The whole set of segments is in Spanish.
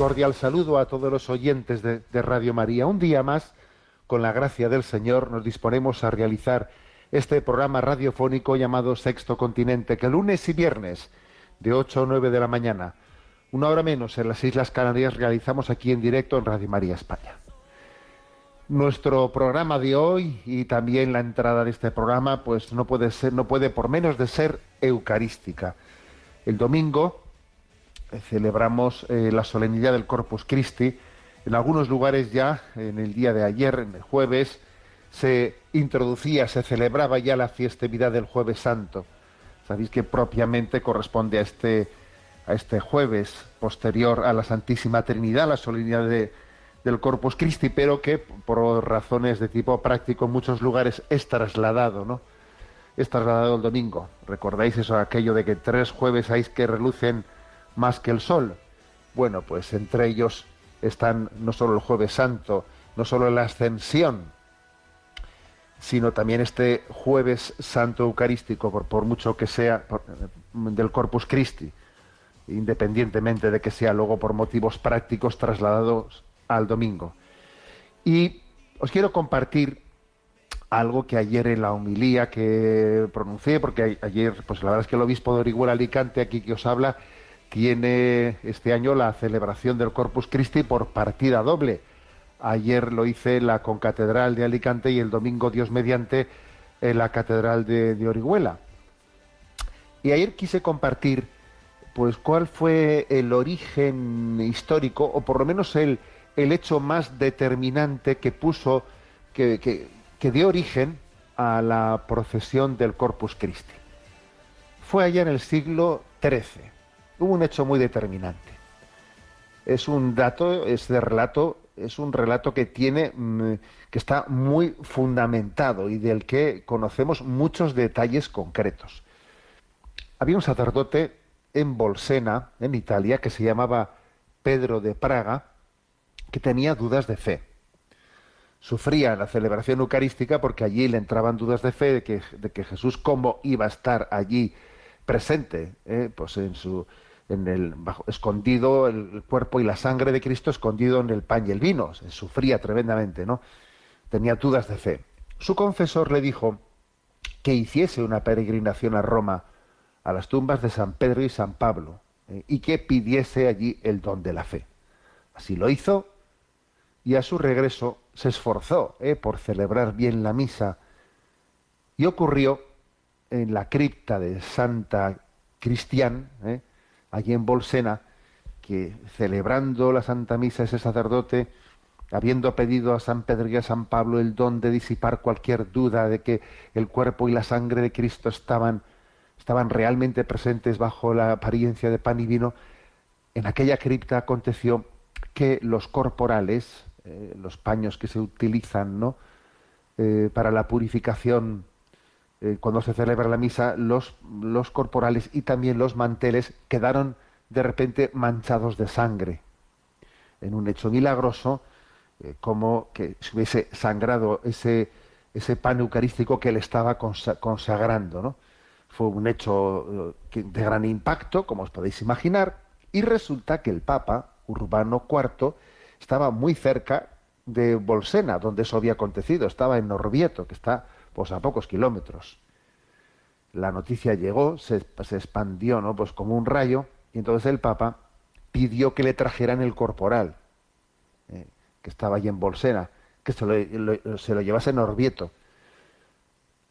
Cordial saludo a todos los oyentes de, Radio María. Un día más, con la gracia del Señor, nos disponemos a realizar este programa radiofónico llamado Sexto Continente, que lunes y viernes, de 8 a 9 de la mañana, una hora menos en las Islas Canarias, realizamos aquí en directo en Radio María España. Nuestro programa de hoy y también la entrada de este programa, pues no puede ser, no puede por menos de ser eucarística. El domingo celebramos eh, la solemnidad del Corpus Christi. En algunos lugares ya, en el día de ayer, en el jueves, se introducía, se celebraba ya la festividad del Jueves Santo. Sabéis que propiamente corresponde a este, a este jueves posterior a la Santísima Trinidad, la solemnidad de- del Corpus Christi, pero que por razones de tipo práctico en muchos lugares es trasladado, ¿no? Es trasladado el domingo. ¿Recordáis eso, aquello de que tres jueves hay que relucen más que el sol? Bueno, pues entre ellos están no solo el jueves santo, no solo la ascensión, sino también este jueves santo eucarístico, por, por mucho que sea por- del Corpus Christi, independientemente de que sea luego por motivos prácticos trasladados al domingo. Y os quiero compartir algo que ayer en la homilía que pronuncié, porque ayer, pues la verdad es que el obispo de Orihuela Alicante, aquí que os habla, tiene este año la celebración del Corpus Christi por partida doble. Ayer lo hice la concatedral de Alicante y el domingo, Dios mediante, en la catedral de, de Orihuela. Y ayer quise compartir, pues, cuál fue el origen histórico, o por lo menos el, el hecho más determinante que puso, que, que, que dio origen a la procesión del Corpus Christi. Fue allá en el siglo XIII. Hubo un hecho muy determinante. Es un dato, este relato, es un relato que tiene, mm, que está muy fundamentado y del que conocemos muchos detalles concretos. Había un sacerdote en Bolsena, en Italia, que se llamaba Pedro de Praga, que tenía dudas de fe. Sufría la celebración eucarística porque allí le entraban dudas de fe de que, de que Jesús cómo iba a estar allí presente, eh, pues en su en el bajo, escondido el, cuerpo y la sangre de Cristo escondido en el pan y el vino. Se sufría tremendamente, ¿no? Tenía dudas de fe. Su confesor le dijo que hiciese una peregrinación a Roma, a las tumbas de San Pedro y San Pablo, eh, y que pidiese allí el don de la fe. Así lo hizo y a su regreso se esforzó eh, por celebrar bien la misa. Y ocurrió en la cripta de Santa Cristian, eh, allí en Bolsena, que celebrando la Santa Misa ese sacerdote, habiendo pedido a San Pedro y a San Pablo el don de disipar cualquier duda de que el cuerpo y la sangre de Cristo estaban, estaban realmente presentes bajo la apariencia de pan y vino, en aquella cripta aconteció que los corporales, eh, los paños que se utilizan ¿no? Eh, para la purificación eh, cuando se celebra la misa, los, los corporales y también los manteles quedaron de repente manchados de sangre. En un hecho milagroso, eh, como que se hubiese sangrado ese, ese pan eucarístico que le estaba consa- consagrando. ¿no? Fue un hecho eh, de gran impacto, como os podéis imaginar, y resulta que el Papa, Urbano IV, estaba muy cerca de Bolsena, donde eso había acontecido, estaba en Orvieto, que está pues a pocos kilómetros. La noticia llegó, se, se expandió, ¿no? Pues como un rayo, y entonces el Papa pidió que le trajeran el corporal, eh, que estaba allí en Bolsena, que se lo, se lo llevase en Orvieto.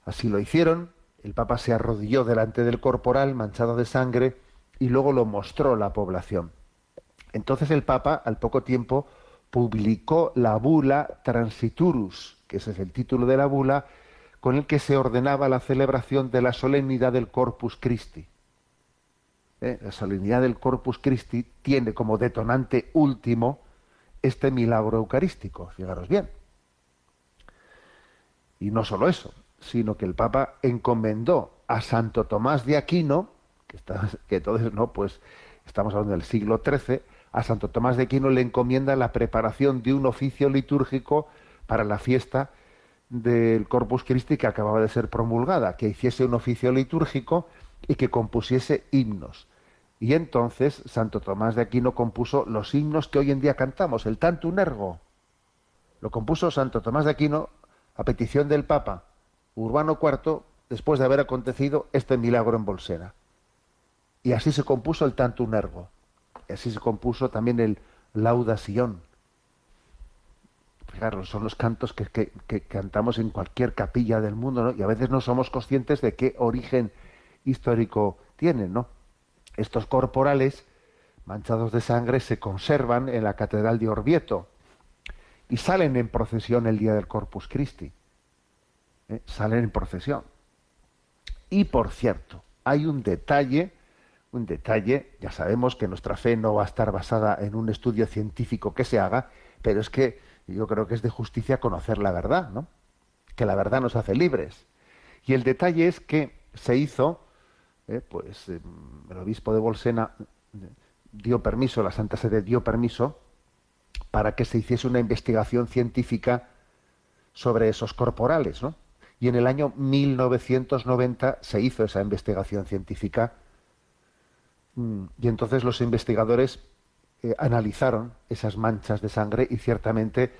Así lo hicieron, el Papa se arrodilló delante del corporal manchado de sangre y luego lo mostró la población. Entonces el Papa, al poco tiempo, publicó la bula Transiturus, que ese es el título de la bula, con el que se ordenaba la celebración de la solemnidad del Corpus Christi. ¿Eh? La solemnidad del Corpus Christi tiene como detonante último este milagro eucarístico, fijaros bien. Y no solo eso, sino que el Papa encomendó a Santo Tomás de Aquino, que, que entonces no, pues estamos hablando del siglo XIII, a Santo Tomás de Aquino le encomienda la preparación de un oficio litúrgico para la fiesta del Corpus Christi que acababa de ser promulgada, que hiciese un oficio litúrgico y que compusiese himnos. Y entonces Santo Tomás de Aquino compuso los himnos que hoy en día cantamos, el Tantum Ergo. Lo compuso Santo Tomás de Aquino a petición del Papa Urbano IV después de haber acontecido este milagro en Bolsena. Y así se compuso el Tantum Ergo. Y así se compuso también el Lauda Sion. Son los cantos que, que- cantamos en cualquier capilla del mundo, ¿no? Y a veces no somos conscientes de qué origen histórico tienen. Estos corporales manchados de sangre se conservan en la Catedral de Orvieto y salen en procesión el día del Corpus Christi. ¿eh? Salen en procesión. Y por cierto, hay un detalle, un detalle, ya sabemos que nuestra fe no va a estar basada en un estudio científico que se haga, pero es que yo creo que es de justicia conocer la verdad, ¿no? Que la verdad nos hace libres. Y el detalle es que se hizo, eh, pues eh, el obispo de Bolsena eh, dio permiso, la Santa Sede dio permiso para que se hiciese una investigación científica sobre esos corporales, ¿no? Y en el año 1990 se hizo esa investigación científica mm, y entonces los investigadores eh, analizaron esas manchas de sangre y ciertamente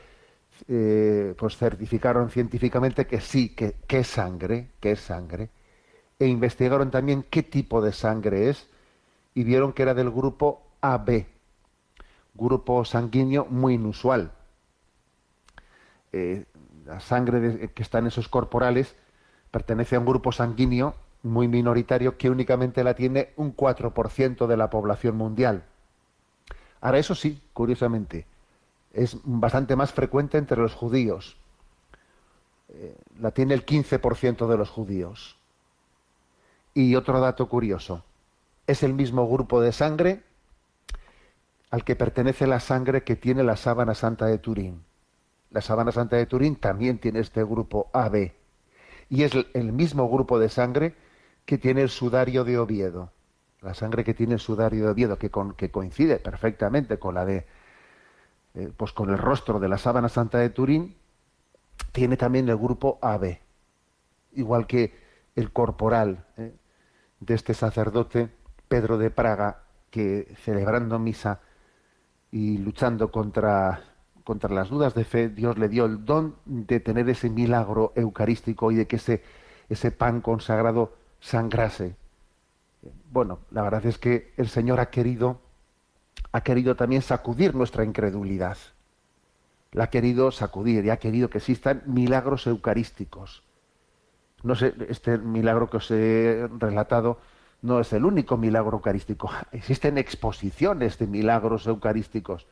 eh, pues certificaron científicamente que sí, que, es sangre, que es sangre, e investigaron también qué tipo de sangre es y vieron que era del grupo AB, grupo sanguíneo muy inusual. Eh, la sangre que está en esos corporales pertenece a un grupo sanguíneo muy minoritario que únicamente la tiene un 4% de la población mundial. Ahora, eso sí, curiosamente, es bastante más frecuente entre los judíos. Eh, la tiene el 15% de los judíos. Y otro dato curioso, es el mismo grupo de sangre al que pertenece la sangre que tiene la sábana santa de Turín. La sábana santa de Turín también tiene este grupo AB. Y es el- el mismo grupo de sangre que tiene el sudario de Oviedo. La sangre que tiene el sudario de Oviedo, que, coincide perfectamente con la de, eh, pues con el rostro de la sábana santa de Turín, tiene también el grupo AB. Igual que el corporal eh, de este sacerdote, Pedro de Praga, que celebrando misa y luchando contra, contra las dudas de fe, Dios le dio el don de tener ese milagro eucarístico y de que ese, ese pan consagrado sangrase. Bueno, la verdad es que el Señor ha querido, ha querido también sacudir nuestra incredulidad. La ha querido sacudir y ha querido que existan milagros eucarísticos. No sé, este milagro que os he relatado no es el único milagro eucarístico. Existen exposiciones de milagros eucarísticos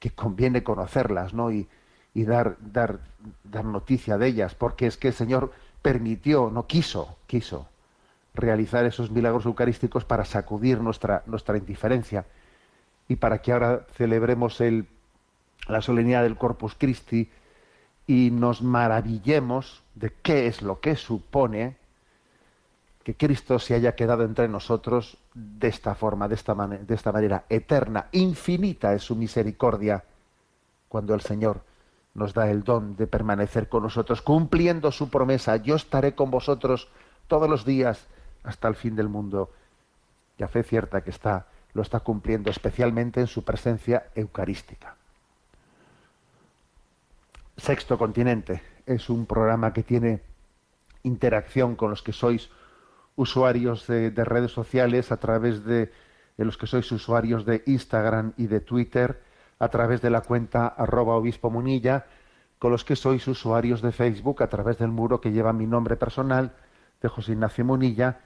que conviene conocerlas, ¿no? Y, y dar, dar, dar noticia de ellas, porque es que el Señor permitió, no quiso, quiso realizar esos milagros eucarísticos para sacudir nuestra, nuestra indiferencia y para que ahora celebremos el, la solemnidad del Corpus Christi y nos maravillemos de qué es lo que supone que Cristo se haya quedado entre nosotros de esta forma, de esta, de esta manera eterna, infinita es su misericordia cuando el Señor nos da el don de permanecer con nosotros, cumpliendo su promesa, yo estaré con vosotros todos los días hasta el fin del mundo. Y a fe cierta que está, lo está cumpliendo especialmente en su presencia eucarística. Sexto Continente es un programa que tiene interacción con los que sois usuarios de, de redes sociales, a través de, de los que sois usuarios de Instagram y de Twitter, a través de la cuenta arroba obispo munilla, con los que sois usuarios de Facebook, a través del muro que lleva mi nombre personal, de José Ignacio Munilla.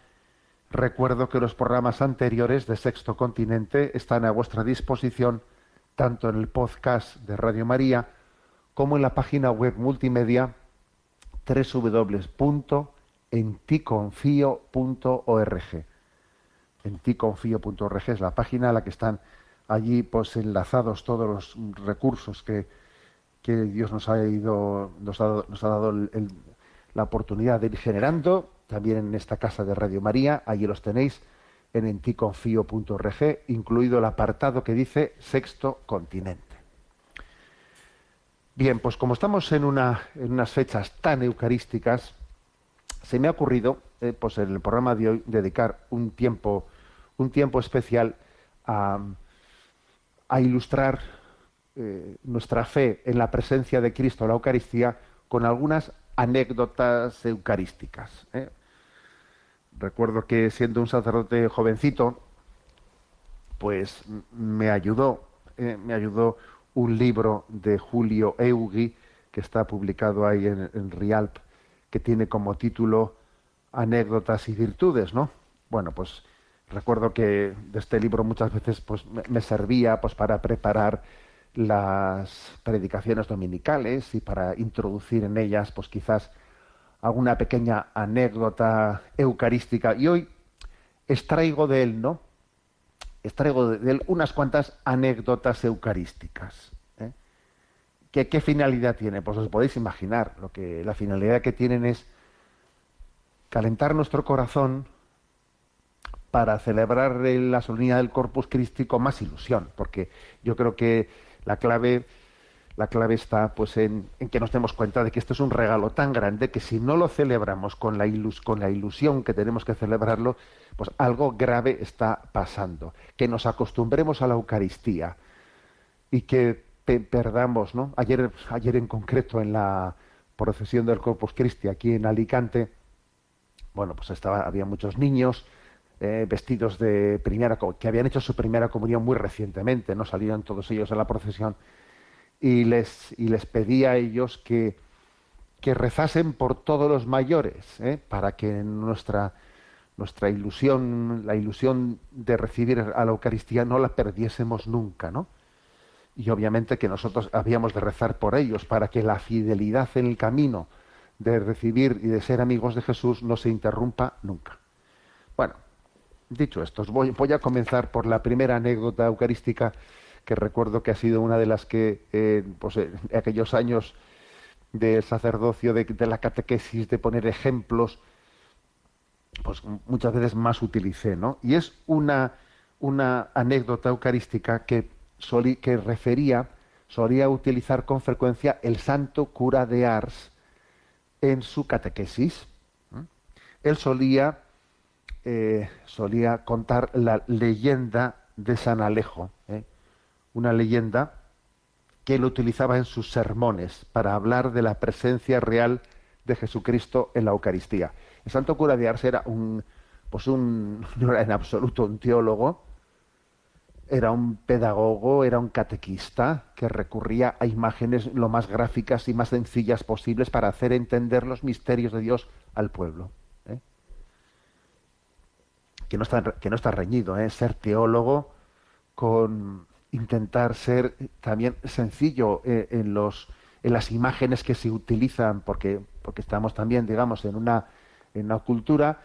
Recuerdo que los programas anteriores de Sexto Continente están a vuestra disposición tanto en el podcast de Radio María como en la página web multimedia www.enticonfio.org. Enticonfio.org es la página a la que están allí pues enlazados todos los recursos que, que Dios nos ha ido, nos ha, nos ha dado la oportunidad de ir generando, también en esta casa de Radio María, allí los tenéis en enticonfio.org, incluido el apartado que dice Sexto Continente. Bien, pues como estamos en, una, en unas fechas tan eucarísticas, se me ha ocurrido, eh, pues en el programa de hoy, dedicar un tiempo, un tiempo especial a, a ilustrar eh, nuestra fe en la presencia de Cristo la Eucaristía con algunas anécdotas eucarísticas. ¿eh? Recuerdo que siendo un sacerdote jovencito, pues me ayudó, eh, me ayudó un libro de Julio Eugui que está publicado ahí en, en Rialp, que tiene como título Anécdotas y virtudes, ¿no? Bueno, pues recuerdo que de este libro muchas veces pues me, me servía pues para preparar las predicaciones dominicales y para introducir en ellas pues quizás alguna pequeña anécdota eucarística y hoy extraigo de él, ¿no? Extraigo de él unas cuantas anécdotas eucarísticas. ¿eh? ¿Qué, finalidad tiene? Pues os podéis imaginar. Lo que, la finalidad que tienen es calentar nuestro corazón para celebrar la solemnidad del Corpus Christi con más ilusión, porque yo creo que la clave, la clave está pues en, en que nos demos cuenta de que esto es un regalo tan grande que si no lo celebramos con la, ilus, con la ilusión que tenemos que celebrarlo, pues algo grave está pasando. Que nos acostumbremos a la Eucaristía y que pe- perdamos, ¿no? Ayer, ayer en concreto en la procesión del Corpus Christi aquí en Alicante, bueno, pues estaba, había muchos niños eh, vestidos de primera, que habían hecho su primera comunión muy recientemente, no salían todos ellos a la procesión y les y les pedía a ellos que que rezasen por todos los mayores, ¿eh? para que nuestra nuestra ilusión, la ilusión de recibir a la Eucaristía no la perdiésemos nunca, ¿no? Y obviamente que nosotros habíamos de rezar por ellos para que la fidelidad en el camino de recibir y de ser amigos de Jesús no se interrumpa nunca. Bueno, dicho esto, voy, voy a comenzar por la primera anécdota eucarística que recuerdo que ha sido una de las que eh, pues, en aquellos años del sacerdocio, de, de la catequesis, de poner ejemplos, pues muchas veces más utilicé, ¿no? Y es una, una anécdota eucarística que, que refería, solía utilizar con frecuencia el santo cura de Ars en su catequesis. Él solía, eh, solía contar la leyenda de San Alejo, ¿eh? una leyenda que él utilizaba en sus sermones para hablar de la presencia real de Jesucristo en la Eucaristía. El santo cura de Ars era un, pues un, no era en absoluto un teólogo, era un pedagogo, era un catequista que recurría a imágenes lo más gráficas y más sencillas posibles para hacer entender los misterios de Dios al pueblo. Que, no está, que no está reñido, ¿eh? ser teólogo con intentar ser también sencillo eh, en los en las imágenes que se utilizan porque porque estamos también digamos en una en una cultura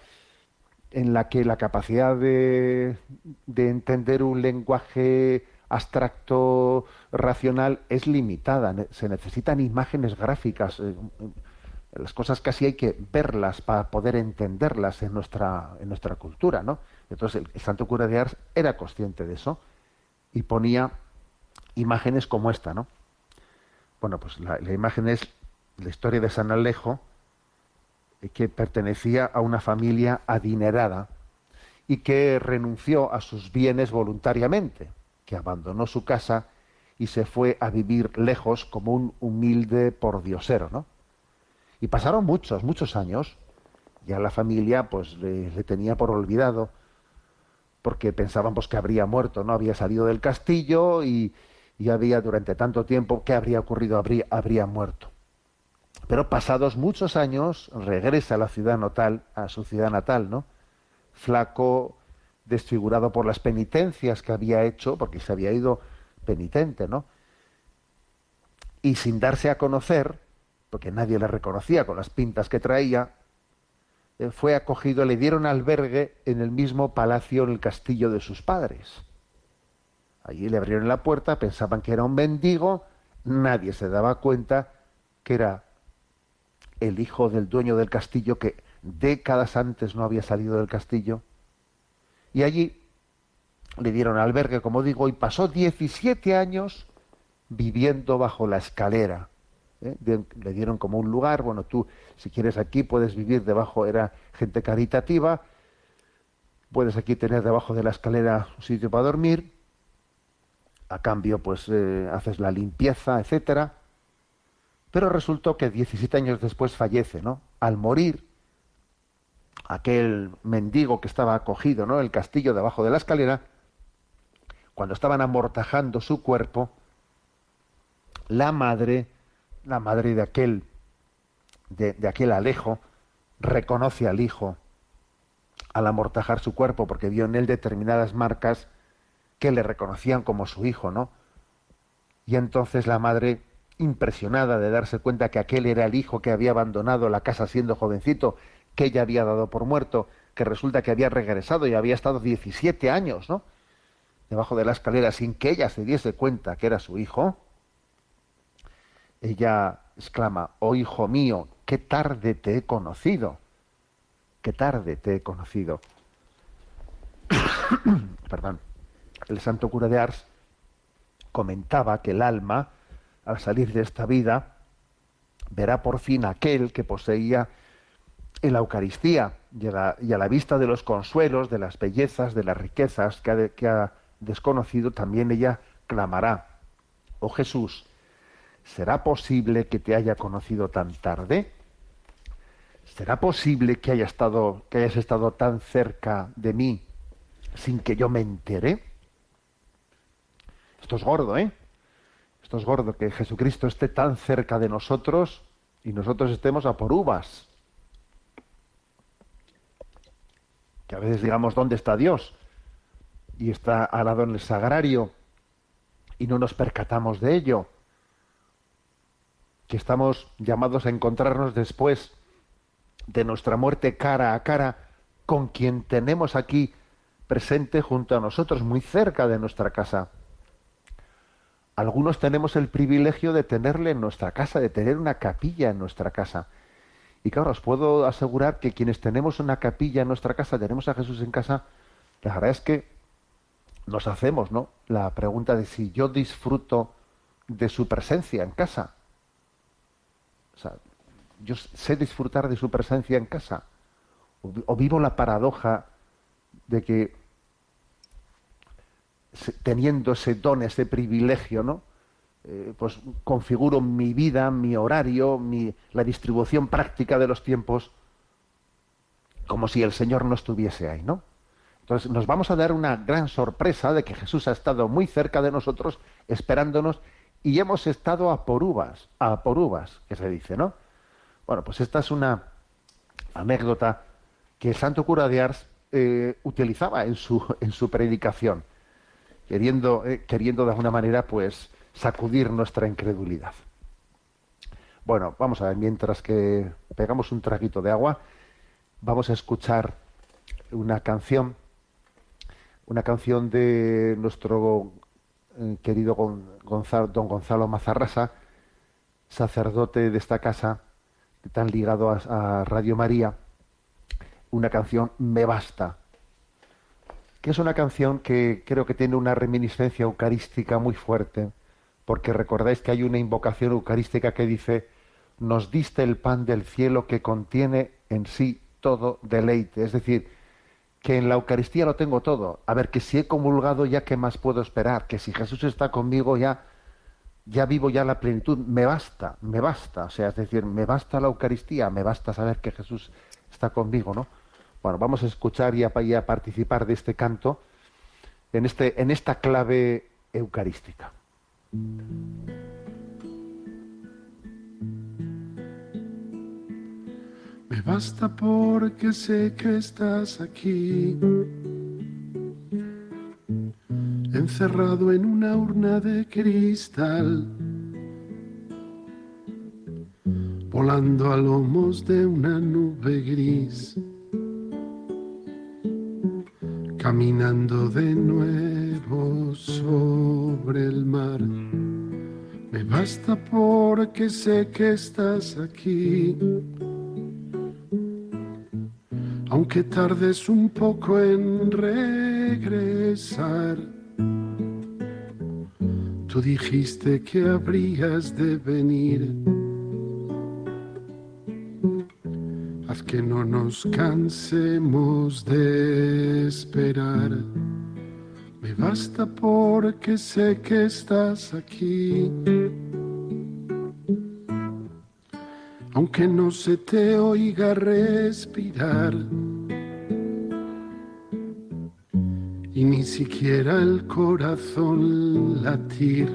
en la que la capacidad de, de entender un lenguaje abstracto racional es limitada se necesitan imágenes gráficas eh, las cosas casi hay que verlas para poder entenderlas en nuestra en nuestra cultura no entonces el, santo cura de Ars era consciente de eso y ponía imágenes como esta, ¿no? Bueno, pues la, la imagen es la historia de San Alejo, eh, que pertenecía a una familia adinerada y que renunció a sus bienes voluntariamente, que abandonó su casa y se fue a vivir lejos como un humilde pordiosero, ¿no? Y pasaron muchos, muchos años, ya la familia pues le, tenía por olvidado, porque pensaban pues, que habría muerto, ¿no? Había salido del castillo y, y había durante tanto tiempo, ¿qué habría ocurrido? Habría, habría muerto. Pero pasados muchos años regresa a la ciudad natal, a su ciudad natal, ¿no? flaco, desfigurado por las penitencias que había hecho, porque se había ido penitente, ¿no? Y sin darse a conocer, porque nadie le reconocía con las pintas que traía, eh, fue acogido, le dieron albergue en el mismo palacio, en el castillo de sus padres. Allí le abrieron la puerta, pensaban que era un mendigo, nadie se daba cuenta que era el hijo del dueño del castillo que décadas antes no había salido del castillo. Y allí le dieron albergue, como digo, y pasó 17 años viviendo bajo la escalera. ¿Eh? Le dieron como un lugar, bueno, tú si quieres aquí puedes vivir debajo, era gente caritativa, puedes aquí tener debajo de la escalera un sitio para dormir, a cambio pues eh, haces la limpieza, etcétera. Pero resultó que 17 años después fallece, ¿no? Al morir, aquel mendigo que estaba acogido, ¿no? El castillo debajo de la escalera, cuando estaban amortajando su cuerpo, la madre, la madre de aquel, de, aquel Alejo, reconoce al hijo al amortajar su cuerpo, porque vio en él determinadas marcas que le reconocían como su hijo, ¿no? Y entonces la madre, impresionada de darse cuenta que aquel era el hijo que había abandonado la casa siendo jovencito, que ella había dado por muerto, que resulta que había regresado y había estado 17 años, ¿no? Debajo de la escalera sin que ella se diese cuenta que era su hijo, ella exclama, oh hijo mío, qué tarde te he conocido, qué tarde te he conocido. Perdón. El santo cura de Ars comentaba que el alma, al salir de esta vida, verá por fin aquel que poseía en la Eucaristía y a la, vista de los consuelos, de las bellezas, de las riquezas que ha desconocido, también ella clamará, oh Jesús, ¿será posible que te haya conocido tan tarde? ¿Será posible que, haya estado, que hayas estado tan cerca de mí sin que yo me entere? Esto es gordo, ¿eh? Esto es gordo, que Jesucristo esté tan cerca de nosotros y nosotros estemos a por uvas. Que a veces digamos, ¿dónde está Dios? Y está al lado en el sagrario y no nos percatamos de ello. Que estamos llamados a encontrarnos después de nuestra muerte cara a cara con quien tenemos aquí presente junto a nosotros, muy cerca de nuestra casa. Algunos tenemos el privilegio de tenerle en nuestra casa, de tener una capilla en nuestra casa. Y claro, os puedo asegurar que quienes tenemos una capilla en nuestra casa, tenemos a Jesús en casa, la verdad es que nos hacemos, ¿no? La pregunta de si yo disfruto de su presencia en casa. Yo sé disfrutar de su presencia en casa. O, vi- o vivo la paradoja de que teniendo ese don, ese privilegio, ¿no? Eh, pues configuro mi vida, mi horario, mi, la distribución práctica de los tiempos, como si el Señor no estuviese ahí, ¿no? Entonces nos vamos a dar una gran sorpresa de que Jesús ha estado muy cerca de nosotros, esperándonos, y hemos estado a por uvas, a por uvas, que se dice, ¿no? Bueno, pues esta es una anécdota que el santo cura de Ars eh, utilizaba en su, en su predicación, queriendo, eh, queriendo de alguna manera, pues, sacudir nuestra incredulidad. Bueno, vamos a ver, mientras que pegamos un traguito de agua, vamos a escuchar una canción, una canción de nuestro querido Gon- Gonzalo, don Gonzalo Mazarrasa, sacerdote de esta casa, tan ligado a Radio María, una canción Me Basta, que es una canción que creo que tiene una reminiscencia eucarística muy fuerte, porque recordáis que hay una invocación eucarística que dice, nos diste el pan del cielo que contiene en sí todo deleite, es decir, que en la Eucaristía lo tengo todo. A ver, que si he comulgado ya, ¿qué más puedo esperar? Que si Jesús está conmigo ya, ya vivo ya la plenitud, me basta, me basta. O sea, es decir, me basta la Eucaristía, me basta saber que Jesús está conmigo, ¿no? Bueno, vamos a escuchar y a, y a participar de este canto en, este, en esta clave eucarística. Me basta porque sé que estás aquí, encerrado en una urna de cristal, volando a lomos de una nube gris, caminando de nuevo sobre el mar. Me basta porque sé que estás aquí aunque tardes un poco en regresar. Tú dijiste que habrías de venir. Haz que no nos cansemos de esperar. Me basta porque sé que estás aquí. Aunque no se te oiga respirar. Y ni siquiera el corazón latir.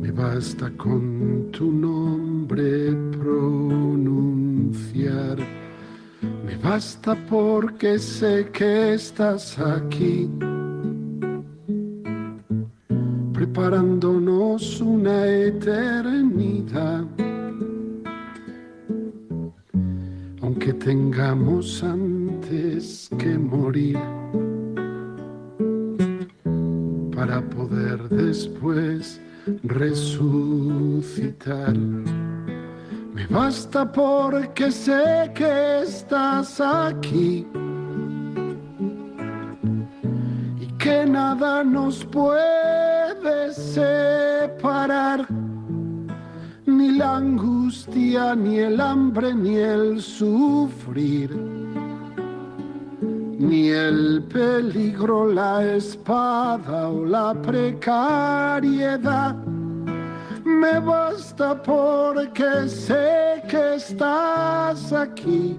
Me basta con tu nombre pronunciar. Me basta porque sé que estás aquí. Preparándonos una eternidad. Aunque tengamos que morir para poder después resucitar. Me basta porque sé que estás aquí y que nada nos puede separar, ni la angustia, ni el hambre, ni el sufrir ni el peligro, la espada o la precariedad. Me basta porque sé que estás aquí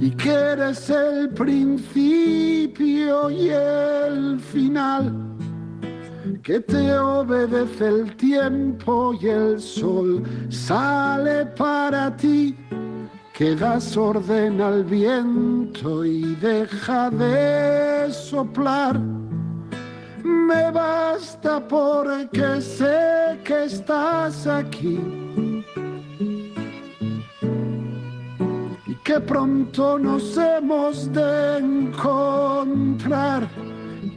y que eres el principio y el final, que te obedece el tiempo y el sol sale para ti que das orden al viento y deja de soplar. Me basta porque sé que estás aquí y que pronto nos hemos de encontrar,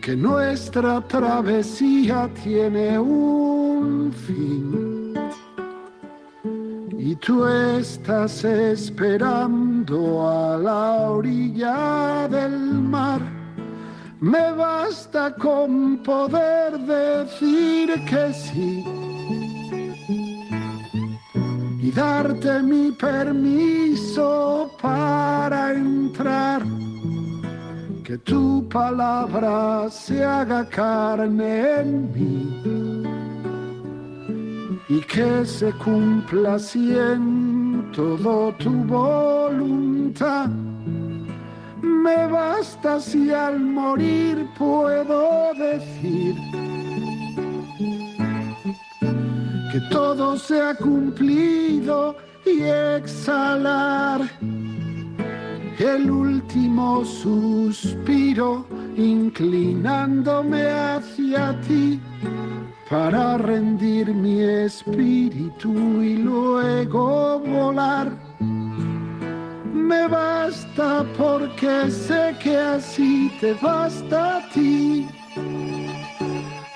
que nuestra travesía tiene un fin y tú estás esperando a la orilla del mar. Me basta con poder decir que sí y darte mi permiso para entrar. Que tu palabra se haga carne en mí y que se cumpla así en todo tu voluntad. Me basta si al morir puedo decir que todo se ha cumplido y exhalar el último suspiro inclinándome hacia ti para rendir mi espíritu y luego volar. Me basta porque sé que así te basta a ti.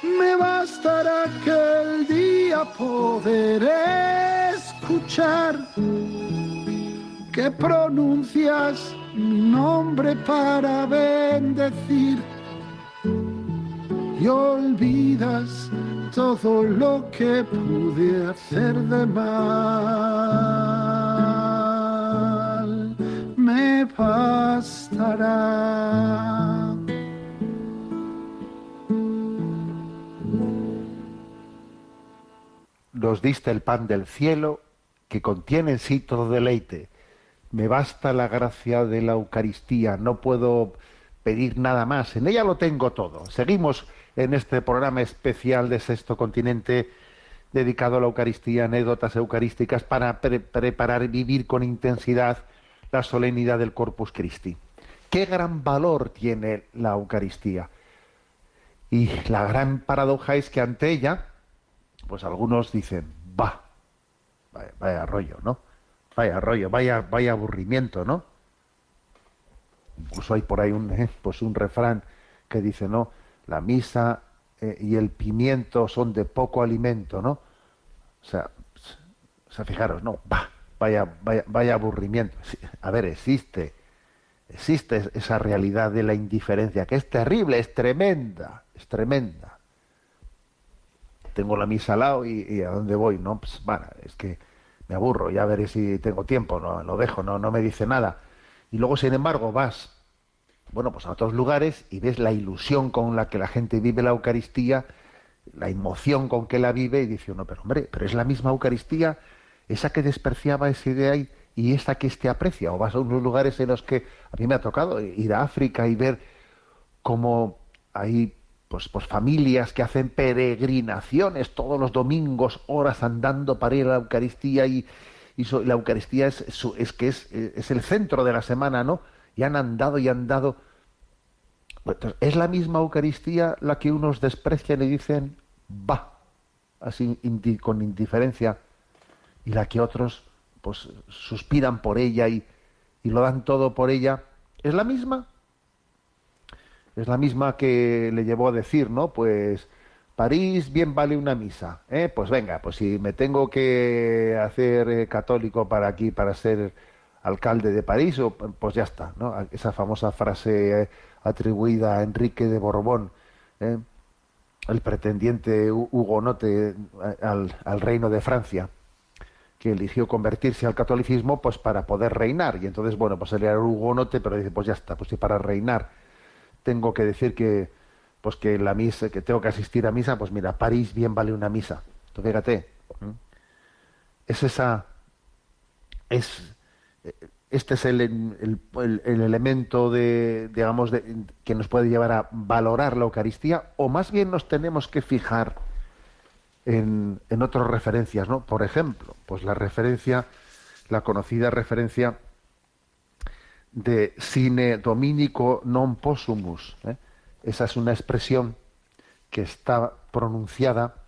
Me bastará que el día poder escuchar que pronuncias mi nombre para bendecir y olvidas todo lo que pude hacer de mal. Me bastará. Nos diste el pan del cielo que contiene en sí todo deleite. Me basta la gracia de la Eucaristía, no puedo pedir nada más, en ella lo tengo todo. Seguimos en este programa especial de Sexto Continente dedicado a la Eucaristía, anécdotas eucarísticas para pre- preparar y vivir con intensidad la solemnidad del Corpus Christi. ¿Qué gran valor tiene la Eucaristía? Y la gran paradoja es que ante ella, pues algunos dicen, va, vaya, vaya rollo, ¿no? Vaya rollo, vaya, vaya aburrimiento, ¿no? Incluso hay por ahí un, eh, pues un refrán que dice, ¿no? La misa eh, y el pimiento son de poco alimento, ¿no? O sea, fijaros, no, va, vaya, vaya, vaya aburrimiento. A ver, existe, existe esa realidad de la indiferencia, que es terrible, es tremenda, es tremenda. Tengo la misa al lado y, y a dónde voy, ¿no? Pues, bueno, es que me aburro, ya veré si tengo tiempo, no lo dejo, no, no me dice nada. Y luego, sin embargo, vas, bueno, pues a otros lugares y ves la ilusión con la que la gente vive la Eucaristía, la emoción con que la vive y dice uno, pero hombre, pero es la misma Eucaristía, esa que despreciaba esa idea y, y esta que este aprecia. O vas a unos lugares en los que a mí me ha tocado ir a África y ver cómo hay pues, pues familias que hacen peregrinaciones todos los domingos, horas andando para ir a la Eucaristía y, y la Eucaristía es, es que es, es el centro de la semana, ¿no? Y han andado y andado. Entonces, ¿Es la misma Eucaristía la que unos desprecian y dicen, va, así con indiferencia, y la que otros pues suspiran por ella y, y lo dan todo por ella? ¿Es la misma? Es la misma que le llevó a decir, ¿no? Pues París bien vale una misa, ¿eh? Pues venga, pues si me tengo que hacer eh, católico para aquí, para ser alcalde de París, o- pues ya está, ¿no? Esa famosa frase eh, atribuida a Enrique de Borbón, ¿eh? el pretendiente hu- hugonote eh, al, al reino de Francia, que eligió convertirse al catolicismo pues para poder reinar. Y entonces, bueno, pues él era hugonote, pero dice, pues ya está, pues si para reinar tengo que decir que pues que la misa, que tengo que asistir a misa, pues mira, París bien vale una misa. Entonces, fíjate, es esa, es, este es el, el- el- el elemento de, digamos, que nos puede llevar a valorar la Eucaristía, o más bien nos tenemos que fijar en, en otras referencias, ¿no? Por ejemplo, pues la referencia, la conocida referencia de sine dominico non possumus. ¿eh? Esa es una expresión que está pronunciada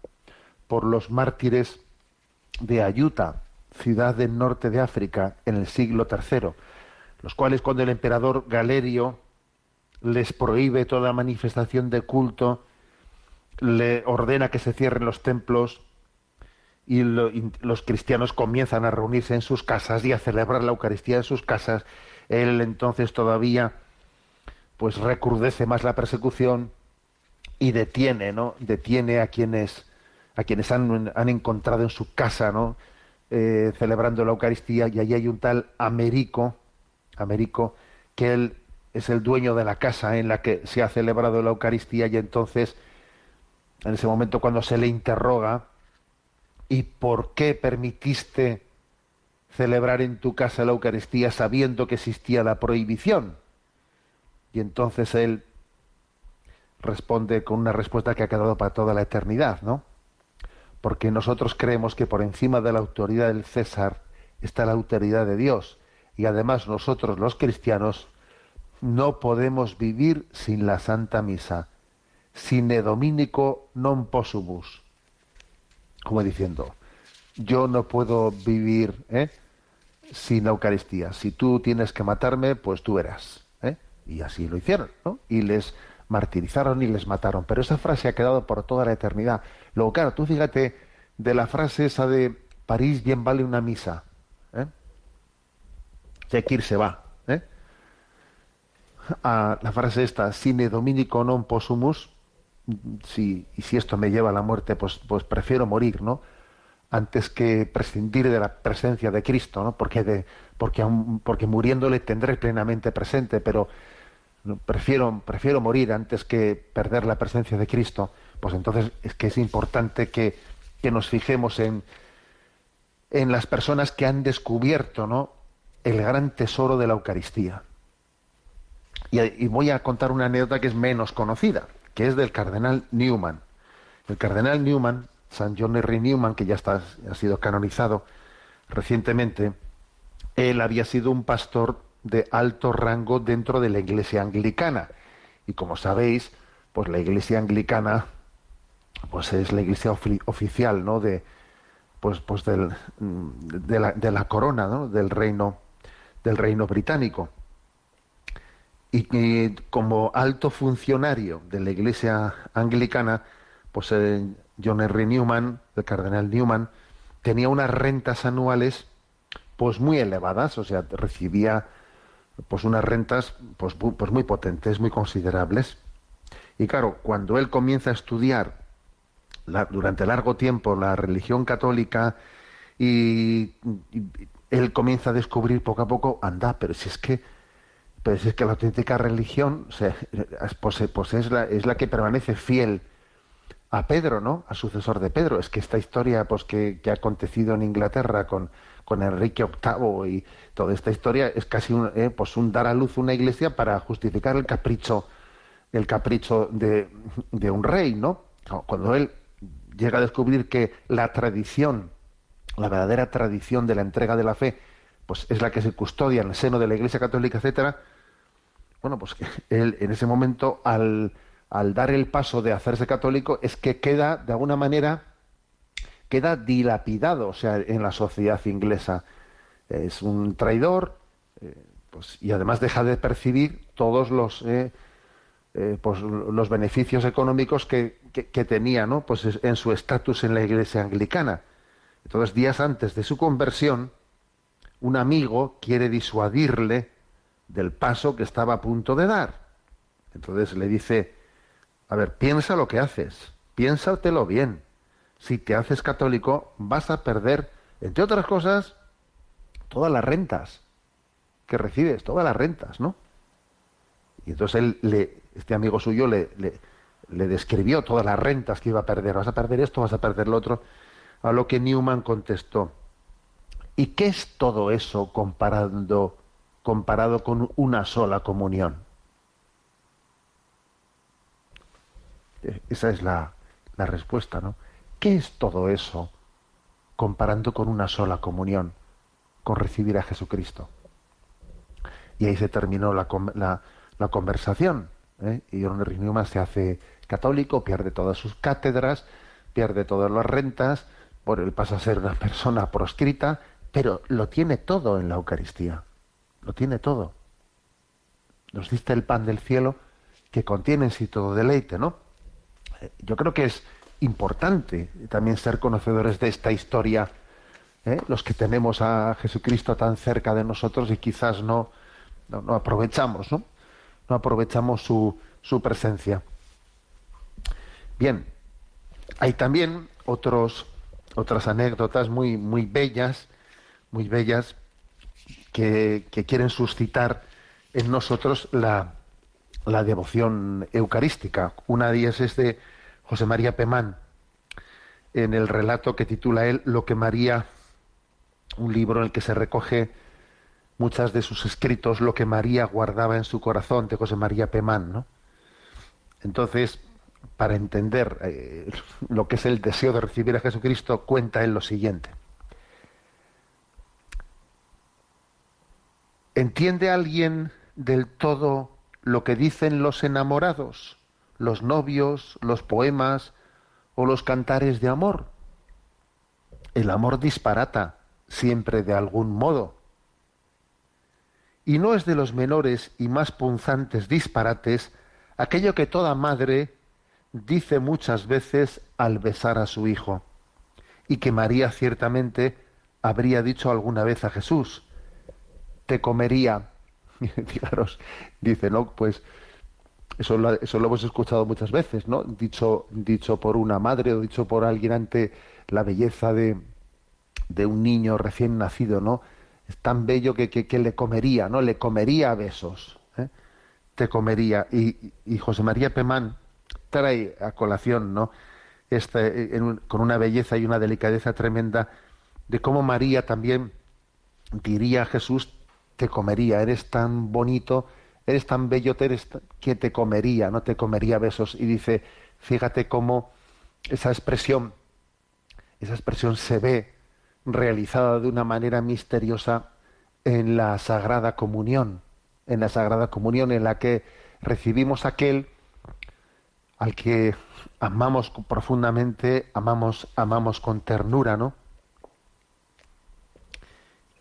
por los mártires de Ayuta, ciudad del norte de África, en el siglo III, los cuales cuando el emperador Galerio les prohíbe toda manifestación de culto, le ordena que se cierren los templos y, y los cristianos comienzan a reunirse en sus casas y a celebrar la Eucaristía en sus casas. Él entonces todavía pues recrudece más la persecución y detiene, ¿no? Detiene a quienes a quienes han, han encontrado en su casa, ¿no? Eh, celebrando la Eucaristía y allí hay un tal Américo, Américo, que él es el dueño de la casa en la que se ha celebrado la Eucaristía y entonces en ese momento cuando se le interroga ¿y por qué permitiste celebrar en tu casa la Eucaristía sabiendo que existía la prohibición? Y entonces él responde con una respuesta que ha quedado para toda la eternidad, ¿no? Porque nosotros creemos que por encima de la autoridad del César está la autoridad de Dios. Y además nosotros los cristianos no podemos vivir sin la Santa Misa. Sine dominico non possumus. Como diciendo, yo no puedo vivir ¿eh? sin la Eucaristía. Si tú tienes que matarme, pues tú verás. ¿eh? Y así lo hicieron, ¿no? Y les martirizaron y les mataron. Pero esa frase ha quedado por toda la eternidad. Luego, claro, tú fíjate de la frase esa de París bien vale una misa. ¿eh? Zekir se va. ¿eh? La frase esta, sine dominico non possumus, si, y si esto me lleva a la muerte, pues, pues prefiero morir, ¿no? Antes que prescindir de la presencia de Cristo, ¿no? Porque, porque, porque muriéndole tendré plenamente presente, pero prefiero, prefiero morir antes que perder la presencia de Cristo. Pues entonces es que es importante que, que nos fijemos en, en las personas que han descubierto, ¿no? El gran tesoro de la Eucaristía. Y, voy a contar una anécdota que es menos conocida, que es del cardenal Newman. El cardenal Newman San John Henry Newman, que ya está, ha sido canonizado recientemente, él había sido un pastor de alto rango dentro de la iglesia anglicana. Y como sabéis, pues la iglesia anglicana pues es la iglesia ofi- oficial ¿no? de, pues, pues del, de, la, corona ¿no? del reino del reino británico y, y como alto funcionario de la iglesia anglicana pues eh, John Henry Newman el cardenal Newman tenía unas rentas anuales pues muy elevadas o sea recibía pues unas rentas pues, pues muy potentes muy considerables y claro cuando él comienza a estudiar durante largo tiempo la religión católica y, él comienza a descubrir poco a poco, anda, pero si es que, pero si es que la auténtica religión pues, pues es, la, es la que permanece fiel a Pedro, ¿no? A sucesor de Pedro. Es que esta historia pues que, que ha acontecido en Inglaterra con, con Enrique VIII y toda esta historia es casi un, eh, pues un dar a luz una iglesia para justificar el capricho el capricho de, de un rey, ¿no? Cuando él llega a descubrir que la tradición, la verdadera tradición de la entrega de la fe, pues es la que se custodia en el seno de la Iglesia Católica, etcétera, bueno, pues él en ese momento, al dar el paso de hacerse católico, es que queda, de alguna manera, queda dilapidado, o sea, en la sociedad inglesa. Es un traidor, eh, pues, y además deja de percibir todos los, eh, eh, pues, los beneficios económicos que, que- tenía, ¿no? Pues es- en su estatus en la iglesia anglicana. Entonces, días antes de su conversión, un amigo quiere disuadirle del paso que estaba a punto de dar. Entonces le dice, a ver, piensa lo que haces, piénsatelo bien. Si te haces católico, vas a perder, entre otras cosas, todas las rentas que recibes, todas las rentas, ¿no? Y entonces él, le, este amigo suyo le, le, describió todas las rentas que iba a perder. Vas a perder esto, vas a perder lo otro. A lo que Newman contestó, ¿y qué es todo eso comparando, comparado con una sola comunión? Eh, Esa es la, la respuesta, ¿no? ¿Qué es todo eso comparando con una sola comunión, con recibir a Jesucristo? Y ahí se terminó la, con- la- la conversación. ¿eh? Y John Newman se hace católico, pierde todas sus cátedras, pierde todas las rentas, por él pasa a ser una persona proscrita, pero lo tiene todo en la Eucaristía. Lo tiene todo. Nos diste el pan del cielo que contiene en sí todo deleite, ¿no? Eh, Yo creo que es importante también ser conocedores de esta historia, ¿eh? los que tenemos a Jesucristo tan cerca de nosotros y quizás no, no, no aprovechamos, ¿no? No aprovechamos su, su presencia. Bien, hay también otros, otras anécdotas muy, muy bellas, muy bellas, que, que quieren suscitar en nosotros la, la devoción eucarística. Una de ellas es de José María Pemán, en el relato que titula él Lo que María, un libro en el que se recoge muchas de sus escritos, lo que María guardaba en su corazón, de José María Pemán, ¿no? Entonces, para entender eh, lo que es el deseo de recibir a Jesucristo, cuenta él lo siguiente. ¿Entiende alguien del todo lo que dicen los enamorados, los novios, los poemas o los cantares de amor? El amor disparata, siempre de algún modo. Y no es de los menores y más punzantes disparates aquello que toda madre dice muchas veces al besar a su hijo, y que María ciertamente habría dicho alguna vez a Jesús, te comería. Fijaros, dice, ¿no? Pues eso lo, eso lo hemos escuchado muchas veces, ¿no? Dicho, dicho por una madre o dicho por alguien ante la belleza de, de un niño recién nacido, ¿no? Es tan bello que, que, que le comería, ¿no? Le comería a besos. ¿eh? Te comería. Y, y José María Pemán trae a colación, ¿no? Este, en un- con una belleza y una delicadeza tremenda de cómo María también diría a Jesús, te comería, eres tan bonito, eres tan bello, que te comería, no te comería besos. Y dice, fíjate cómo esa expresión esa expresión se ve realizada de una manera misteriosa en la Sagrada Comunión, en la Sagrada Comunión en la que recibimos aquel al que amamos profundamente, amamos, amamos con ternura, ¿no?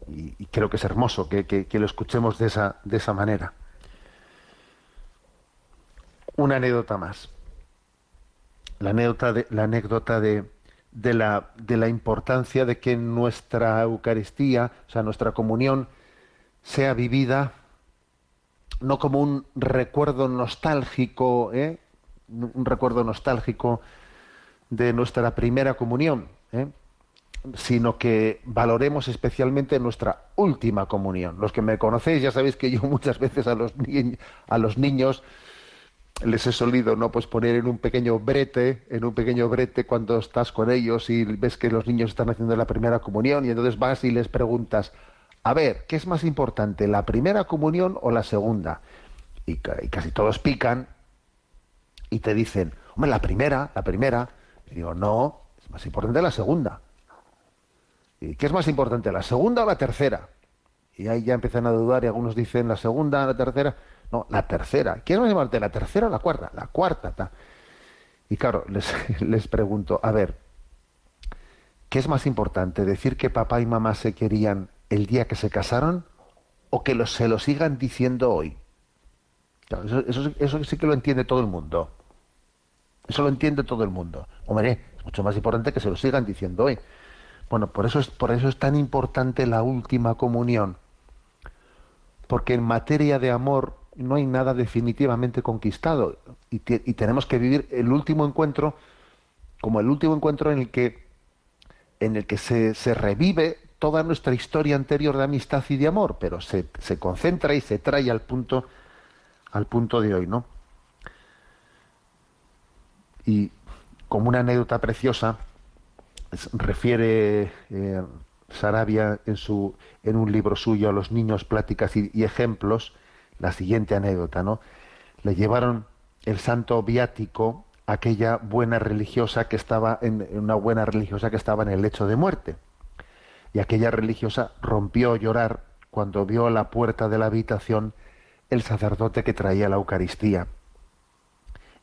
Y, y creo que es hermoso que, que- que lo escuchemos de esa, de esa manera. Una anécdota más. La anécdota de, la anécdota de, de la, de la importancia de que nuestra Eucaristía, o sea, nuestra comunión, sea vivida no como un recuerdo nostálgico, ¿eh? un recuerdo nostálgico de nuestra primera comunión, ¿eh? sino que valoremos especialmente nuestra última comunión. Los que me conocéis ya sabéis que yo muchas veces a los, a los niños les he solido no pues poner en un pequeño brete en un pequeño brete cuando estás con ellos y ves que los niños están haciendo la primera comunión y entonces vas y les preguntas a ver qué es más importante la primera comunión o la segunda y, ca- y casi todos pican y te dicen hombre la primera la primera y digo no es más importante la segunda y qué es más importante la segunda o la tercera y ahí ya empiezan a dudar y algunos dicen la segunda, la tercera. No, la tercera. ¿Quién es más importante, la tercera o la cuarta? La cuarta. ta. Y claro, les, les pregunto, a ver, ¿qué es más importante? ¿Decir que papá y mamá se querían el día que se casaron o que se lo sigan diciendo hoy? Eso, eso- eso sí que lo entiende todo el mundo. Eso lo entiende todo el mundo. Hombre, es mucho más importante que se lo sigan diciendo hoy. Bueno, por eso es, por eso es tan importante la última comunión. Porque en materia de amor no hay nada definitivamente conquistado. Y, te- y tenemos que vivir el último encuentro como el último encuentro en el que, en el que se, revive toda nuestra historia anterior de amistad y de amor, pero se, se concentra y se trae al punto, al punto de hoy, ¿no? Y como una anécdota preciosa, refiere eh, Sarabia en, su, en un libro suyo a los niños, pláticas y ejemplos, la siguiente anécdota, ¿no? Le llevaron el santo viático a aquella buena religiosa que estaba en, una buena religiosa que estaba en el lecho de muerte. Y aquella religiosa rompió a llorar cuando vio a la puerta de la habitación el sacerdote que traía la Eucaristía.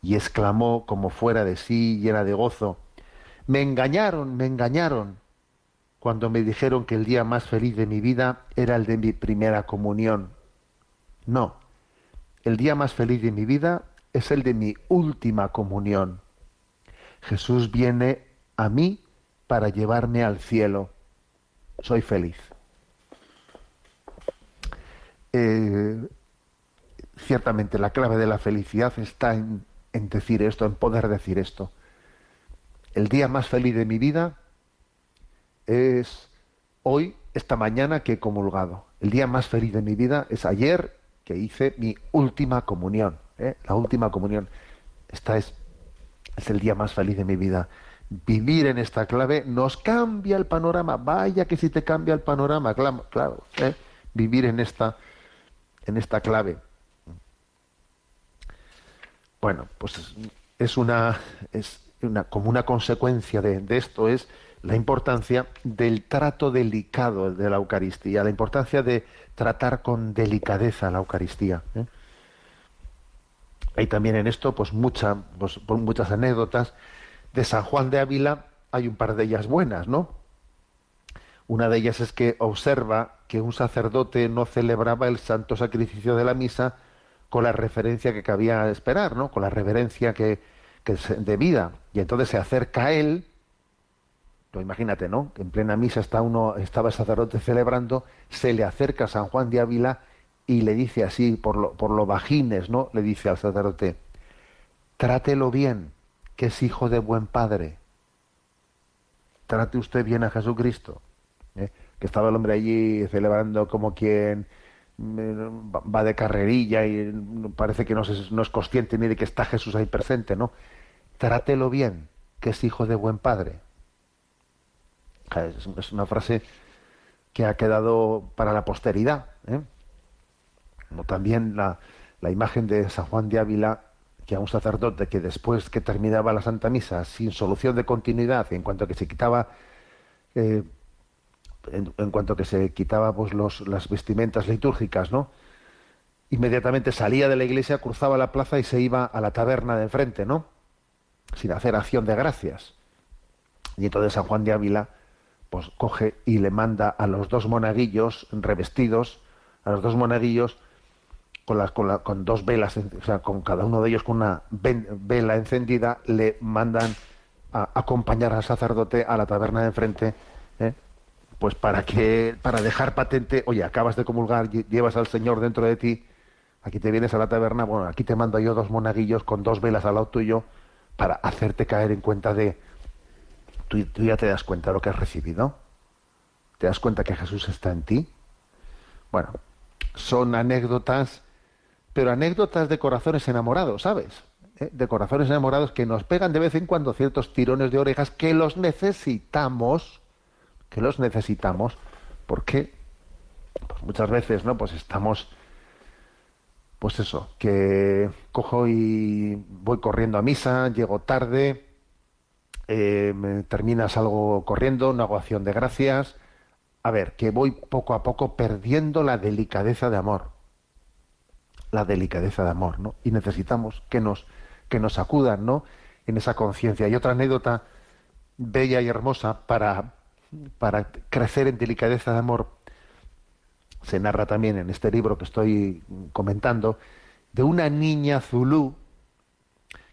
Y exclamó como fuera de sí, llena de gozo, me engañaron, me engañaron, cuando me dijeron que el día más feliz de mi vida era el de mi primera comunión. No, el día más feliz de mi vida es el de mi última comunión. Jesús viene a mí para llevarme al cielo. Soy feliz. Eh, ciertamente la clave de la felicidad está en, en decir esto, en poder decir esto. El día más feliz de mi vida es hoy, esta mañana que he comulgado. El día más feliz de mi vida es ayer que hice mi última comunión. ¿eh? La última comunión. Esta es, es el día más feliz de mi vida. Vivir en esta clave nos cambia el panorama. Vaya que si te cambia el panorama, claro, ¿eh? vivir en esta, en esta clave. Bueno, pues es- es una, es una, como una consecuencia de, de esto es la importancia del trato delicado de la Eucaristía, la importancia de tratar con delicadeza la Eucaristía. ¿eh? Hay también en esto pues, pues, muchas anécdotas. De San Juan de Ávila hay un par de ellas buenas, ¿no? Una de ellas es que observa que un sacerdote no celebraba el santo sacrificio de la misa con la referencia que cabía esperar, ¿no? Con la reverencia que, que debida. Y entonces se acerca a él, tú imagínate, ¿no? Que en plena misa está uno, estaba el sacerdote celebrando, se le acerca a San Juan de Ávila y le dice así, por lo, bajines, ¿no? Le dice al sacerdote, trátelo bien, que es hijo de buen padre. Trate usted bien a Jesucristo. ¿eh? Que estaba el hombre allí celebrando como quien mm, va- de carrerilla y parece que no, se- no es consciente ni de que está Jesús ahí presente, ¿no? Trátelo bien, que es hijo de buen padre. Es una frase que ha quedado para la posteridad. ¿eh? También la, la imagen de San Juan de Ávila que a un sacerdote que después que terminaba la Santa Misa sin solución de continuidad, en cuanto que se quitaba eh, en cuanto que se quitaba pues los, las vestimentas litúrgicas, ¿no? Inmediatamente salía de la iglesia, cruzaba la plaza y se iba a la taberna de enfrente, ¿no? Sin hacer acción de gracias. Y entonces San Juan de Ávila pues coge y le manda a los dos monaguillos revestidos, a los dos monaguillos con, las, con, la- con dos velas, o sea, con cada uno de ellos con una vela encendida, le mandan a acompañar al sacerdote a la taberna de enfrente, ¿eh? pues para que, para dejar patente, oye, acabas de comulgar, lle- llevas al Señor dentro de ti, aquí te vienes a la taberna, bueno, aquí te mando yo dos monaguillos con dos velas al lado tuyo para hacerte caer en cuenta de, tú, ya te das cuenta de lo que has recibido, te das cuenta que Jesús está en ti. Bueno, son anécdotas, pero anécdotas de corazones enamorados, ¿sabes? ¿Eh? De corazones enamorados que nos pegan de vez en cuando ciertos tirones de orejas que los necesitamos, que los necesitamos, porque pues muchas veces, ¿no? Pues estamos, pues eso, que cojo y voy corriendo a misa, llego tarde, eh, terminas algo corriendo, una acción de gracias. A ver, que voy poco a poco perdiendo la delicadeza de amor. La delicadeza de amor, ¿no? Y necesitamos que nos, que nos acudan, ¿no? En esa conciencia. Y otra anécdota bella y hermosa para, para crecer en delicadeza de amor se narra también en este libro que estoy comentando de una niña zulú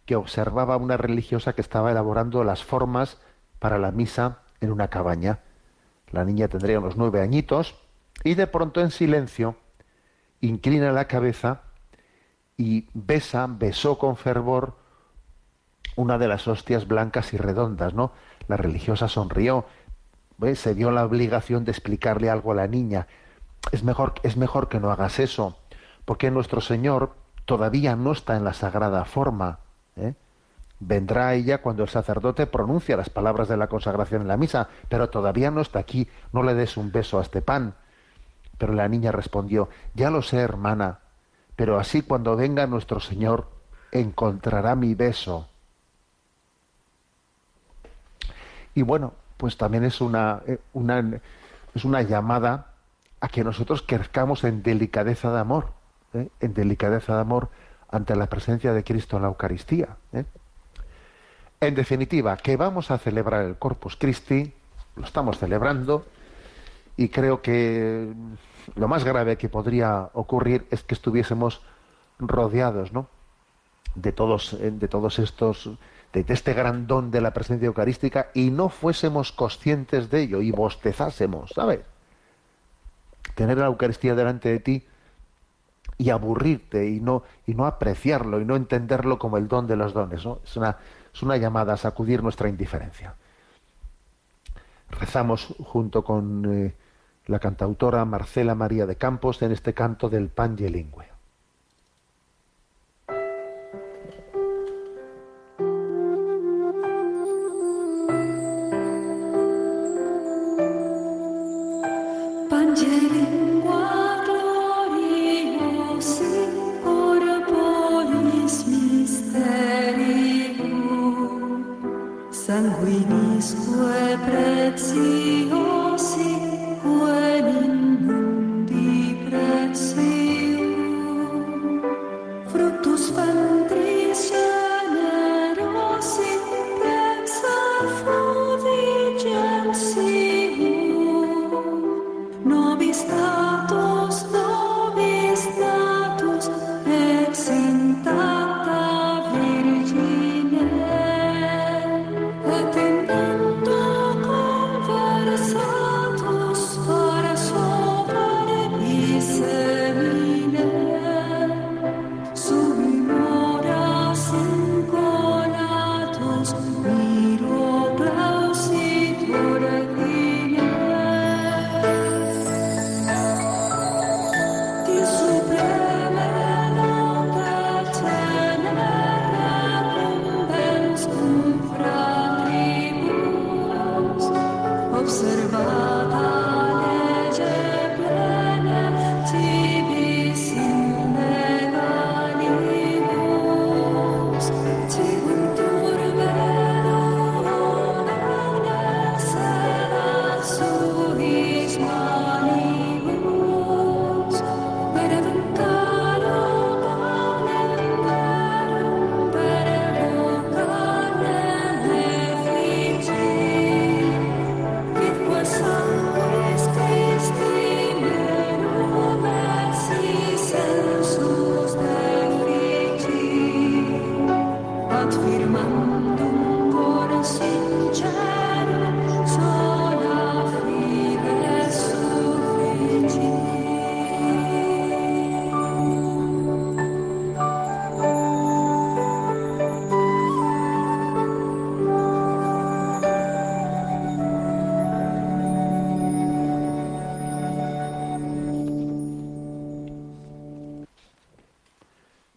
que observaba una religiosa que estaba elaborando las formas para la misa en una cabaña. La niña tendría unos nueve añitos y de pronto en silencio inclina la cabeza y besa, besó con fervor una de las hostias blancas y redondas, ¿no? La religiosa sonrió, ¿ves? se dio la obligación de explicarle algo a la niña. Es mejor, es mejor que no hagas eso, porque nuestro Señor todavía no está en la sagrada forma. ¿Eh? Vendrá ella cuando el sacerdote pronuncia las palabras de la consagración en la misa, pero todavía no está aquí. No le des un beso a este pan. Pero la niña respondió, ya lo sé, hermana, pero así cuando venga nuestro Señor encontrará mi beso. Y bueno, pues también es una, eh, es una llamada a que nosotros crezcamos en delicadeza de amor, ¿eh? en delicadeza de amor ante la presencia de Cristo en la Eucaristía. ¿eh? En definitiva, que vamos a celebrar el Corpus Christi, lo estamos celebrando, y creo que lo más grave que podría ocurrir es que estuviésemos rodeados, ¿no? De todos, eh, de todos estos, de, de este gran don de la presencia eucarística y no fuésemos conscientes de ello y bostezásemos, ¿sabes? Tener la Eucaristía delante de ti y aburrirte y no y no apreciarlo y no entenderlo como el don de los dones, ¿no? Es una es una llamada a sacudir nuestra indiferencia. Rezamos junto con eh, la cantautora Marcela María de Campos en este canto del Pange Lingue.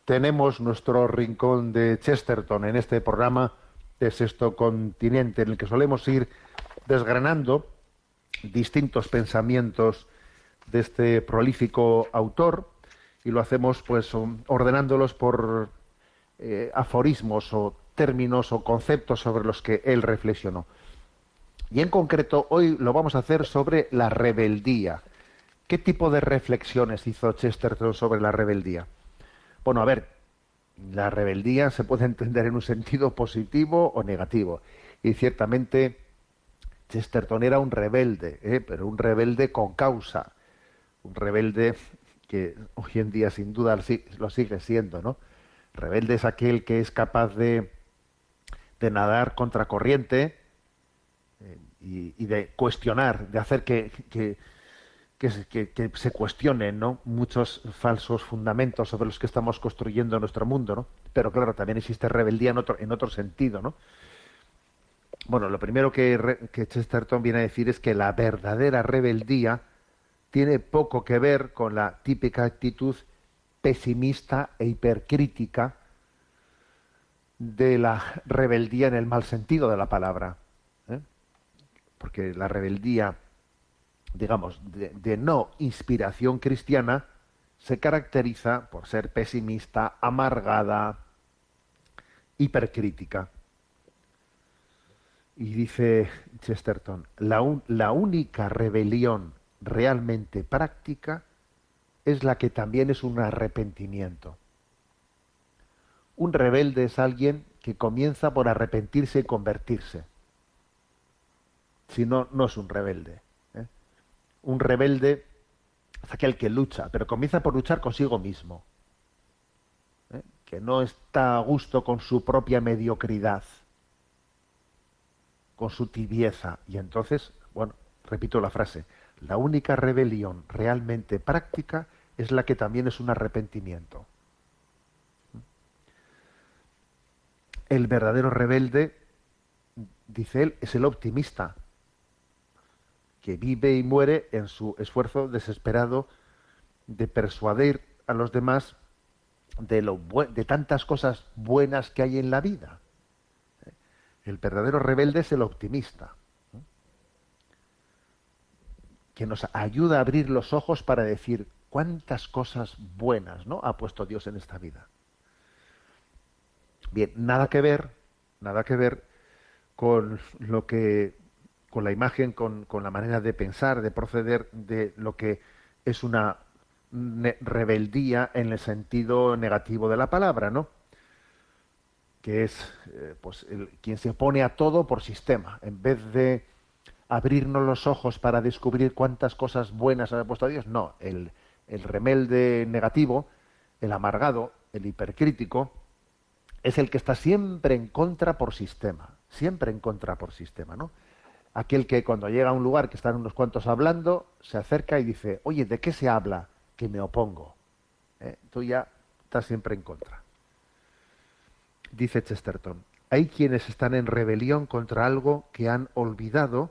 Tenemos nuestro rincón de Chesterton en este programa de Sexto Continente, en el que solemos ir desgranando distintos pensamientos de este prolífico autor y lo hacemos pues ordenándolos por eh, aforismos o términos o conceptos sobre los que él reflexionó. Y en concreto hoy lo vamos a hacer sobre la rebeldía. ¿Qué tipo de reflexiones hizo Chesterton sobre la rebeldía? Bueno, a ver, la rebeldía se puede entender en un sentido positivo o negativo. Y ciertamente Chesterton era un rebelde, ¿eh? pero un rebelde con causa. Un rebelde que hoy en día sin duda lo sigue siendo, ¿no? Rebelde es aquel que es capaz de, de nadar contracorriente eh, y, de cuestionar, de hacer que, que se- cuestionen ¿no? muchos falsos fundamentos sobre los que estamos construyendo nuestro mundo, ¿no? Pero claro, también existe rebeldía en otro, en otro sentido, ¿no? Bueno, lo primero que Chesterton viene a decir es que la verdadera rebeldía tiene poco que ver con la típica actitud pesimista e hipercrítica de la rebeldía en el mal sentido de la palabra. ¿eh? Porque la rebeldía, digamos, de, no inspiración cristiana, se caracteriza por ser pesimista, amargada, hipercrítica. Y dice Chesterton, la, la única rebelión realmente práctica es la que también es un arrepentimiento. Un rebelde es alguien que comienza por arrepentirse y convertirse. Si no, no es un rebelde. Un rebelde es aquel que lucha, pero comienza por luchar consigo mismo. ¿eh? Que no está a gusto con su propia mediocridad, con su tibieza. Y entonces, bueno, repito la frase, la única rebelión realmente práctica es la que también es un arrepentimiento. El verdadero rebelde, dice él, es el optimista, que vive y muere en su esfuerzo desesperado de persuadir a los demás de, lo de tantas cosas buenas que hay en la vida. El verdadero rebelde es el optimista, que nos ayuda a abrir los ojos para decir cuántas cosas buenas ¿no? ha puesto Dios en esta vida. Bien, nada que ver, nada que ver con lo que, con la imagen, con, con la manera de pensar, de proceder de lo que es una ne- rebeldía en el sentido negativo de la palabra, ¿no? Que es eh, pues quien se opone a todo por sistema, en vez de abrirnos los ojos para descubrir cuántas cosas buenas ha puesto Dios, no, el, el rebelde negativo, el amargado, el hipercrítico, es el que está siempre en contra por sistema, siempre en contra por sistema, ¿no? Aquel que cuando llega a un lugar que están unos cuantos hablando, se acerca y dice, oye, ¿de qué se habla? Que me opongo. ¿Eh? Tú ya estás siempre en contra. Dice Chesterton, hay quienes están en rebelión contra algo que han olvidado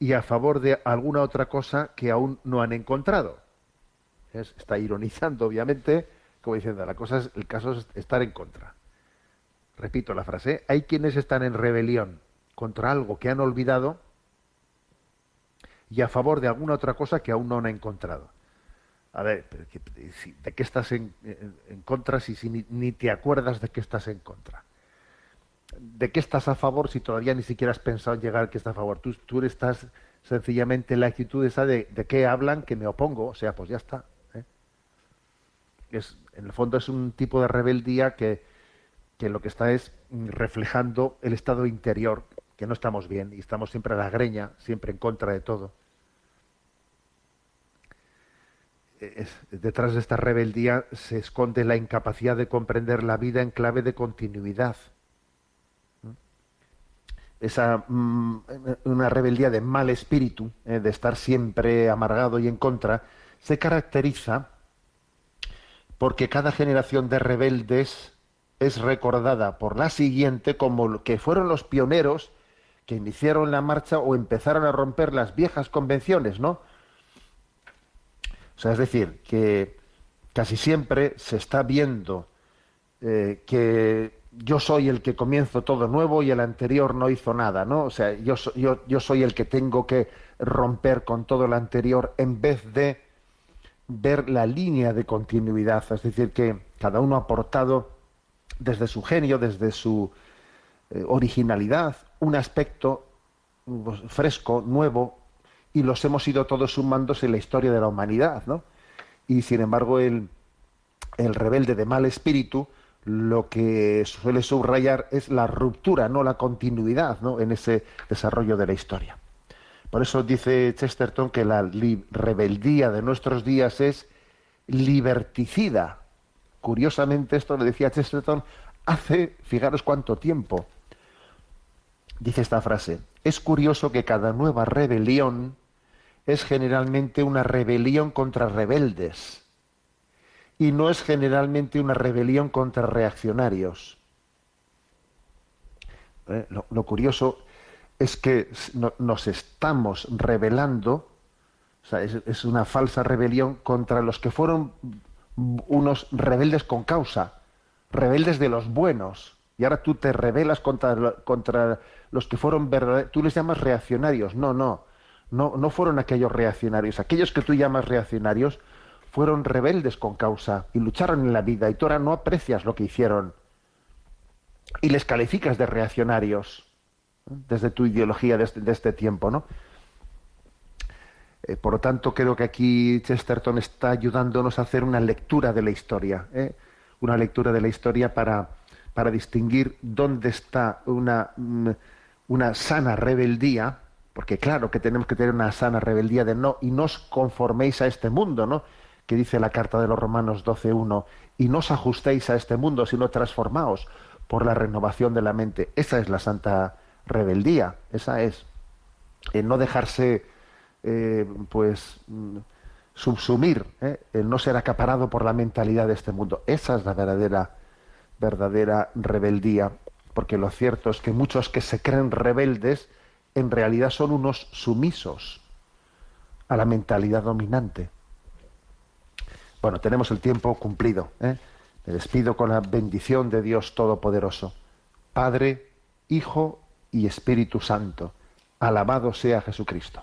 y a favor de alguna otra cosa que aún no han encontrado. Es- Está ironizando, obviamente, como diciendo, la cosa es, el caso es estar en contra. Repito la frase, hay quienes están en rebelión contra algo que han olvidado y a favor de alguna otra cosa que aún no han encontrado. A ver, si- ¿de qué estás en, en- contra si, si ni, ni te acuerdas de qué estás en contra? ¿De qué estás a favor si todavía ni siquiera has pensado en llegar a que estás a favor? Tú, tú estás sencillamente en la actitud esa de, de qué hablan, que me opongo, o sea, pues ya está. ¿eh? Es, en el fondo es un tipo de rebeldía que, que lo que está es mm, reflejando el estado interior, que no estamos bien y estamos siempre a la greña, siempre en contra de todo. Es- detrás de esta rebeldía se esconde la incapacidad de comprender la vida en clave de continuidad. Esa mm, una rebeldía de mal espíritu, eh, de estar siempre amargado y en contra, se caracteriza porque cada generación de rebeldes es recordada por la siguiente como que fueron los pioneros que iniciaron la marcha o empezaron a romper las viejas convenciones, ¿no? O sea, es decir, que casi siempre se está viendo eh, que yo soy el que comienzo todo nuevo y el anterior no hizo nada, ¿no? O sea, yo, yo, yo soy el que tengo que romper con todo lo anterior en vez de ver la línea de continuidad, es decir, que cada uno ha aportado desde su genio, desde su eh, originalidad, un aspecto pues, fresco, nuevo, y los hemos ido todos sumándose en la historia de la humanidad, ¿no? Y sin embargo, el, el rebelde de mal espíritu lo que suele subrayar es la ruptura, no la continuidad, ¿no? En ese desarrollo de la historia. Por eso dice Chesterton que la rebeldía de nuestros días es liberticida. Curiosamente, esto lo decía Chesterton hace, fijaros cuánto tiempo. Dice esta frase, es curioso que cada nueva rebelión es generalmente una rebelión contra rebeldes y no es generalmente una rebelión contra reaccionarios. Eh, Lo, curioso es que nos estamos rebelando, o sea, es, es una falsa rebelión contra los que fueron unos rebeldes con causa, rebeldes de los buenos. Y ahora tú te rebelas contra, contra los que fueron verdaderos, tú les llamas reaccionarios. No, no, no, no fueron aquellos reaccionarios. Aquellos que tú llamas reaccionarios fueron rebeldes con causa y lucharon en la vida y tú ahora no aprecias lo que hicieron y les calificas de reaccionarios ¿no? desde tu ideología de de este tiempo, ¿no? Eh, por lo tanto, creo que aquí Chesterton está ayudándonos a hacer una lectura de la historia, ¿eh? una lectura de la historia para, para distinguir dónde está una, mm, una sana rebeldía, porque claro que tenemos que tener una sana rebeldía de no, y no os conforméis a este mundo, ¿no? Que dice la carta de los Romanos 12.1, y no os ajustéis a este mundo, sino transformaos por la renovación de la mente. Esa es la santa rebeldía, esa es. El no dejarse eh, pues mm, subsumir, ¿eh? el no ser acaparado por la mentalidad de este mundo. Esa es la verdadera, verdadera rebeldía, porque lo cierto es que muchos que se creen rebeldes en realidad son unos sumisos a la mentalidad dominante. Bueno, tenemos el tiempo cumplido. ¿eh? Me despido con la bendición de Dios Todopoderoso, Padre, Hijo y Espíritu Santo. Alabado sea Jesucristo.